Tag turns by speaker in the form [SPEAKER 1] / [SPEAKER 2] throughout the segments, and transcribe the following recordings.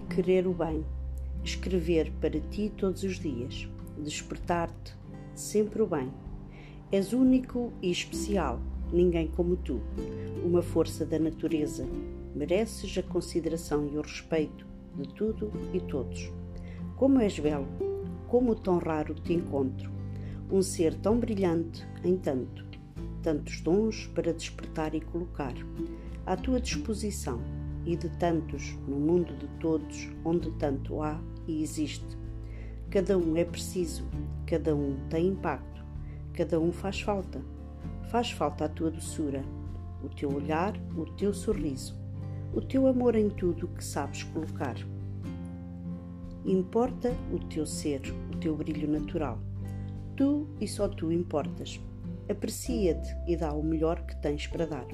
[SPEAKER 1] querer o bem, escrever para ti todos os dias, despertar-te sempre o bem. És único e especial, ninguém como tu, uma força da natureza. Mereces a consideração e o respeito de tudo e todos. Como és belo, como tão raro te encontro, um ser tão brilhante em tanto, tantos dons para despertar e colocar à tua disposição e de tantos no mundo de todos, onde tanto há e existe. Cada um é preciso, cada um tem impacto, cada um faz falta. Faz falta a tua doçura, o teu olhar, o teu sorriso, o teu amor em tudo que sabes colocar. Importa o teu ser, o teu brilho natural. Tu e só tu importas. Aprecia-te e dá o melhor que tens para dar.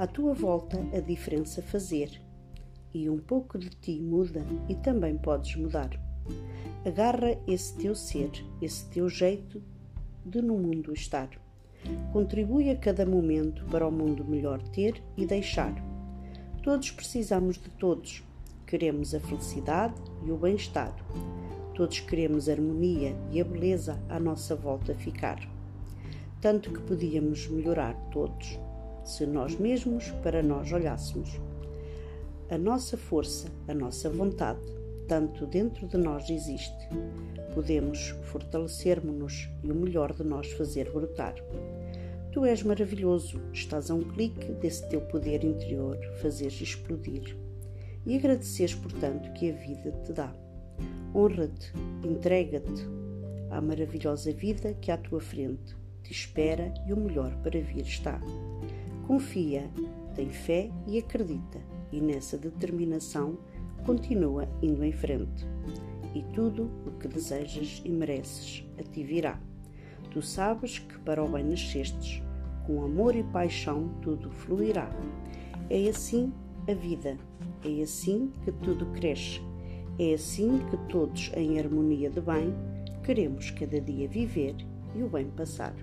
[SPEAKER 1] À tua volta a diferença fazer, e um pouco de ti muda e também podes mudar. Agarra esse teu ser, esse teu jeito de no mundo estar. Contribui a cada momento para o mundo melhor ter e deixar. Todos precisamos de todos. Queremos a felicidade e o bem-estar. Todos queremos harmonia e a beleza à nossa volta ficar. Tanto que podíamos melhorar todos, se nós mesmos para nós olhássemos. A nossa força, a nossa vontade, tanto dentro de nós existe. Podemos fortalecermos-nos e o melhor de nós fazer brotar. Tu és maravilhoso, estás a um clique desse teu poder interior fazeres explodir. E agradeceres, portanto, que a vida te dá. Honra-te, entrega-te à maravilhosa vida que à tua frente te espera e o melhor para vir está. Confia, tem fé e acredita, e nessa determinação continua indo em frente. E tudo o que desejas e mereces a ti virá. Tu sabes que para o bem nascestes, com amor e paixão tudo fluirá. É assim a vida, é assim que tudo cresce, é assim que todos, em harmonia de bem, queremos cada dia viver e o bem passar.